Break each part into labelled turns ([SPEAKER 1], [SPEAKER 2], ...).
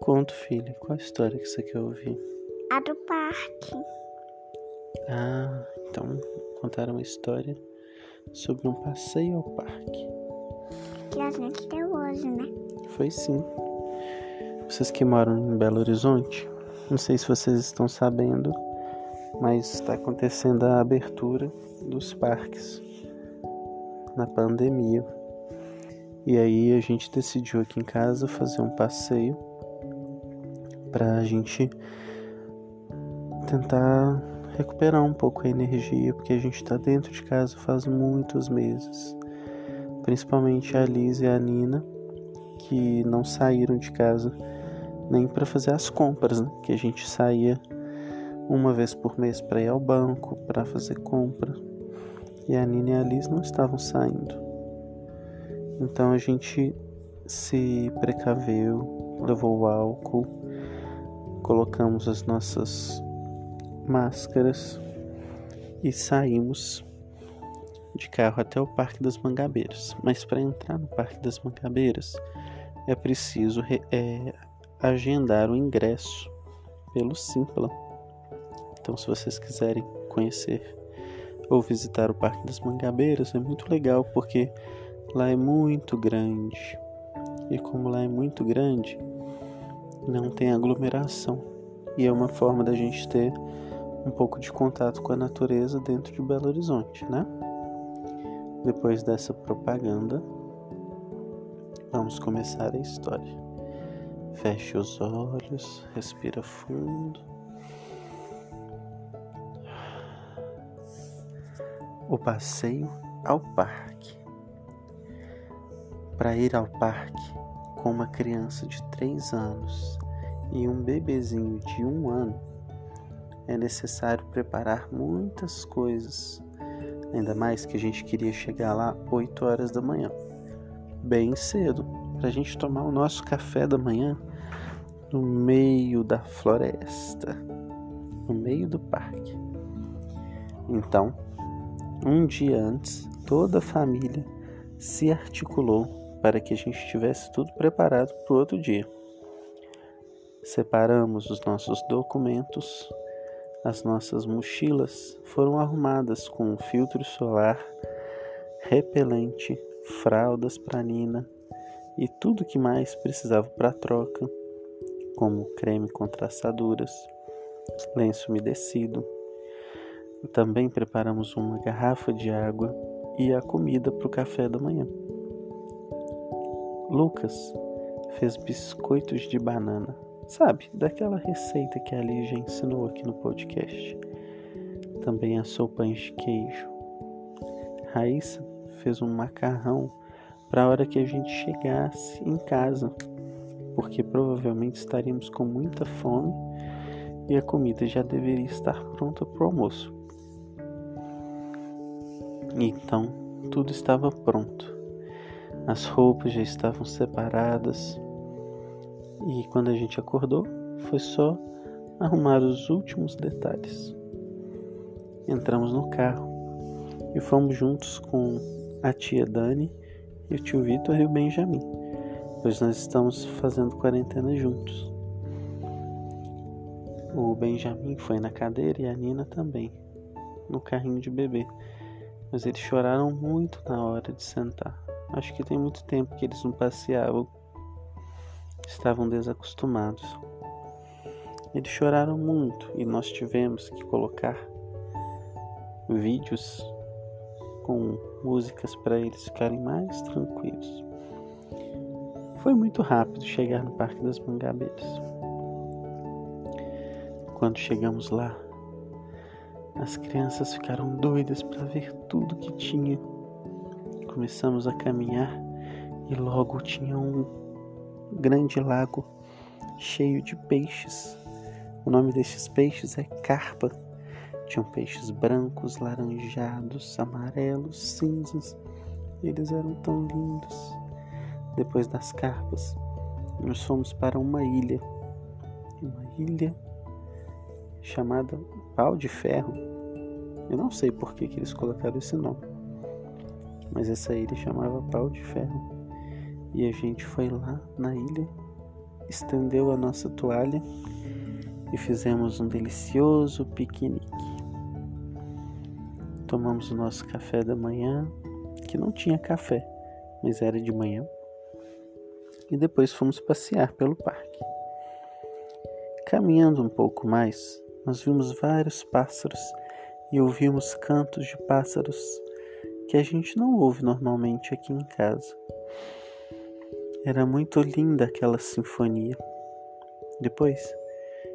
[SPEAKER 1] conto, filha. Qual a história que você quer ouvir?
[SPEAKER 2] A do parque.
[SPEAKER 1] Ah, então contaram uma história sobre um passeio ao parque.
[SPEAKER 2] Que a gente deu hoje, né?
[SPEAKER 1] Foi sim. Vocês que moram em Belo Horizonte, não sei se vocês estão sabendo, mas está acontecendo a abertura dos parques na pandemia. E aí a gente decidiu aqui em casa fazer um passeio para a gente tentar recuperar um pouco a energia, porque a gente está dentro de casa faz muitos meses. Principalmente a Liz e a Nina, que não saíram de casa nem para fazer as compras, né? que a gente saía uma vez por mês para ir ao banco, para fazer compra. E a Nina e a Liz não estavam saindo. Então a gente se precaveu, levou álcool, colocamos as nossas máscaras e saímos de carro até o Parque das Mangabeiras. Mas para entrar no Parque das Mangabeiras é preciso é, agendar o ingresso pelo Simpla. Então, se vocês quiserem conhecer ou visitar o Parque das Mangabeiras, é muito legal porque lá é muito grande. E como lá é muito grande, não tem aglomeração. E é uma forma da gente ter um pouco de contato com a natureza dentro de Belo Horizonte, né? Depois dessa propaganda, vamos começar a história. Feche os olhos, respira fundo. O passeio ao parque. Para ir ao parque com uma criança de 3 anos e um bebezinho de um ano, é necessário preparar muitas coisas. Ainda mais que a gente queria chegar lá 8 horas da manhã, bem cedo, para a gente tomar o nosso café da manhã no meio da floresta, no meio do parque. Então, um dia antes, toda a família se articulou para que a gente tivesse tudo preparado para o outro dia. Separamos os nossos documentos, as nossas mochilas foram arrumadas com filtro solar, repelente, fraldas para Nina e tudo que mais precisava para troca, como creme contra assaduras, lenço umedecido. Também preparamos uma garrafa de água e a comida para o café da manhã. Lucas fez biscoitos de banana Sabe, daquela receita que a Lígia ensinou aqui no podcast. Também assou pães de queijo. Raíssa fez um macarrão para a hora que a gente chegasse em casa, porque provavelmente estaríamos com muita fome e a comida já deveria estar pronta para o almoço. Então, tudo estava pronto. As roupas já estavam separadas, e quando a gente acordou, foi só arrumar os últimos detalhes. Entramos no carro e fomos juntos com a tia Dani e o tio Vitor e o Benjamin, pois nós estamos fazendo quarentena juntos. O Benjamin foi na cadeira e a Nina também, no carrinho de bebê, mas eles choraram muito na hora de sentar. Acho que tem muito tempo que eles não passeavam estavam desacostumados. Eles choraram muito e nós tivemos que colocar vídeos com músicas para eles ficarem mais tranquilos. Foi muito rápido chegar no Parque das Mangabeiras. Quando chegamos lá, as crianças ficaram doidas para ver tudo que tinha. Começamos a caminhar e logo tinha um grande lago cheio de peixes. O nome destes peixes é carpa. Tinham peixes brancos, laranjados, amarelos, cinzas. Eles eram tão lindos. Depois das carpas, nós fomos para uma ilha. Uma ilha chamada Pau de Ferro. Eu não sei por que, que eles colocaram esse nome, mas essa ilha chamava Pau de Ferro. E a gente foi lá na ilha estendeu a nossa toalha e fizemos um delicioso piquenique. Tomamos o nosso café da manhã, que não tinha café, mas era de manhã, e depois fomos passear pelo parque. Caminhando um pouco mais, nós vimos vários pássaros e ouvimos cantos de pássaros que a gente não ouve normalmente aqui em casa. Era muito linda aquela sinfonia. Depois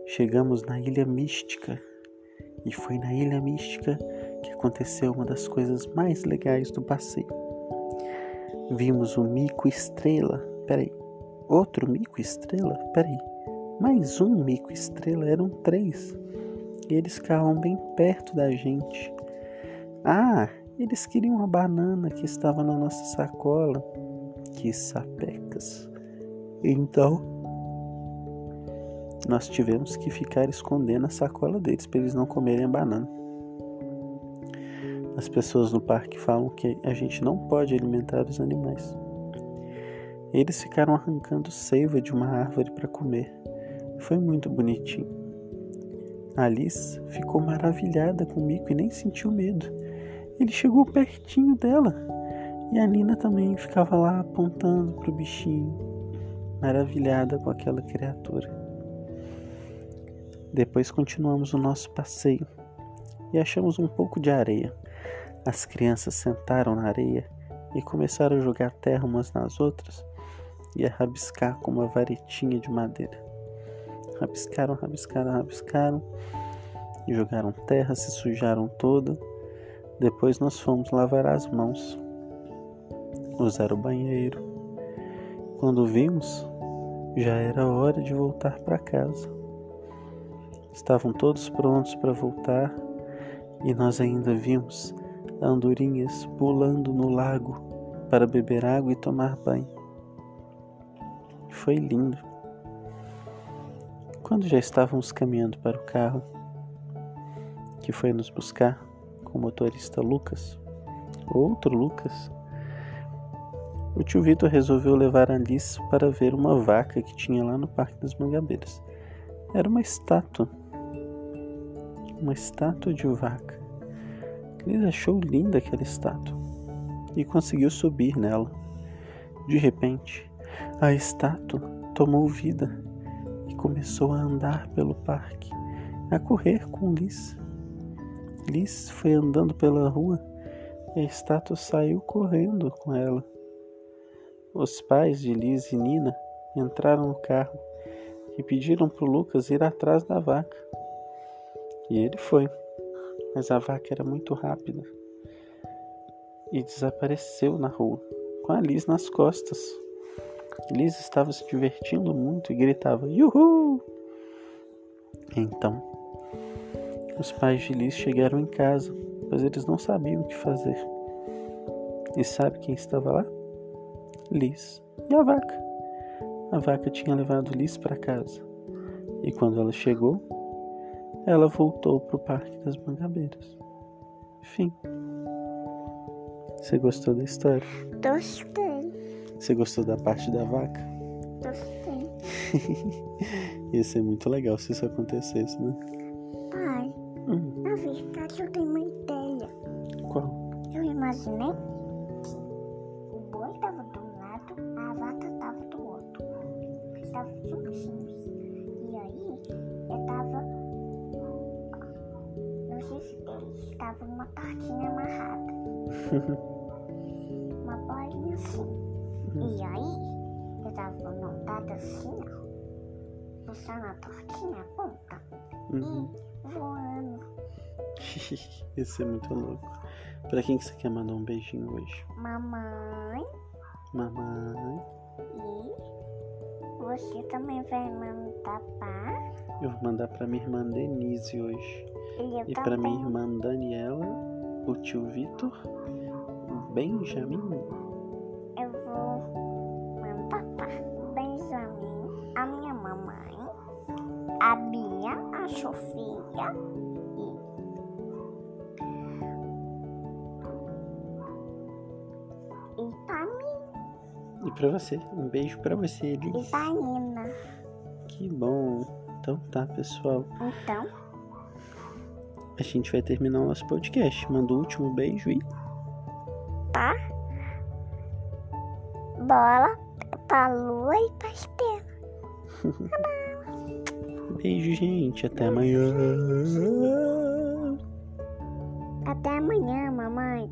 [SPEAKER 1] chegamos na Ilha Mística e foi na Ilha Mística que aconteceu uma das coisas mais legais do passeio. Vimos o mico estrela. Peraí, outro mico estrela? Peraí, mais um mico estrela? Eram três. E eles ficavam bem perto da gente. Ah, eles queriam a banana que estava na nossa sacola. Que sapecas. Então, nós tivemos que ficar escondendo a sacola deles para eles não comerem a banana. As pessoas no parque falam que a gente não pode alimentar os animais. Eles ficaram arrancando seiva de uma árvore para comer. Foi muito bonitinho. Alice ficou maravilhada com o mico e nem sentiu medo. Ele chegou pertinho dela e a Nina também ficava lá apontando para o bichinho, maravilhada com aquela criatura. Depois continuamos o nosso passeio e achamos um pouco de areia. As crianças sentaram na areia e começaram a jogar terra umas nas outras e a rabiscar com uma varetinha de madeira. Rabiscaram, rabiscaram, rabiscaram, jogaram terra, se sujaram toda depois nós fomos lavar as mãos, usar o banheiro. Quando vimos, já era hora de voltar para casa. Estavam todos prontos para voltar e nós ainda vimos andorinhas pulando no lago para beber água e tomar banho. Foi lindo. Quando já estávamos caminhando para o carro que foi nos buscar, com o motorista Lucas, outro Lucas, o tio Vitor resolveu levar Alice para ver uma vaca que tinha lá no Parque das Mangabeiras. Era uma estátua. Uma estátua de vaca. Alice achou linda aquela estátua e conseguiu subir nela. De repente, a estátua tomou vida e começou a andar pelo parque, a correr com Liz. Liz foi andando pela rua e a estátua saiu correndo com ela. Os pais de Liz e Nina entraram no carro e pediram para Lucas ir atrás da vaca. E ele foi, mas a vaca era muito rápida e desapareceu na rua, com a Liz nas costas. Liz estava se divertindo muito e gritava: Yuhu! Então, os pais de Liz chegaram em casa, pois eles não sabiam o que fazer. E sabe quem estava lá? Liz e a vaca. A vaca tinha levado Liz para casa. E quando ela chegou, ela voltou para o Parque das Mangabeiras. Fim. Você gostou da história?
[SPEAKER 2] Gostei.
[SPEAKER 1] Você gostou da parte da vaca?
[SPEAKER 2] Gostei.
[SPEAKER 1] Ia ser muito legal se isso acontecesse, né?
[SPEAKER 2] Pai,
[SPEAKER 1] Hum,
[SPEAKER 2] na verdade eu tenho uma ideia.
[SPEAKER 1] qual?
[SPEAKER 2] Eu imaginei o boi estava de um lado, a vaca estava do outro. Estavam juntinhos. E aí eu tava. No chifre deles estava uma tortinha amarrada. uma bolinha assim. E aí eu tava montada assim, ó. Puxando a tortinha a ponta
[SPEAKER 1] Uhum.
[SPEAKER 2] e voando.
[SPEAKER 1] Ia ser muito louco. Pra quem que você quer mandar um beijinho hoje?
[SPEAKER 2] Mamãe.
[SPEAKER 1] Mamãe.
[SPEAKER 2] E você também vai mandar para
[SPEAKER 1] Eu vou mandar pra minha irmã Denise hoje.
[SPEAKER 2] e eu
[SPEAKER 1] E pra minha irmã Daniela, o tio Vitor, o Benjamin.
[SPEAKER 2] E, e para mim
[SPEAKER 1] E pra você, um beijo pra você,
[SPEAKER 2] e
[SPEAKER 1] Elis.
[SPEAKER 2] para Nina.
[SPEAKER 1] Que bom. Então tá, pessoal.
[SPEAKER 2] Então,
[SPEAKER 1] A gente vai terminar o nosso podcast. Manda o último beijo e
[SPEAKER 2] tá? Bola pra lua e pra estrela.
[SPEAKER 1] beijo, gente. Até amanhã.
[SPEAKER 2] Até amanhã, mamãe.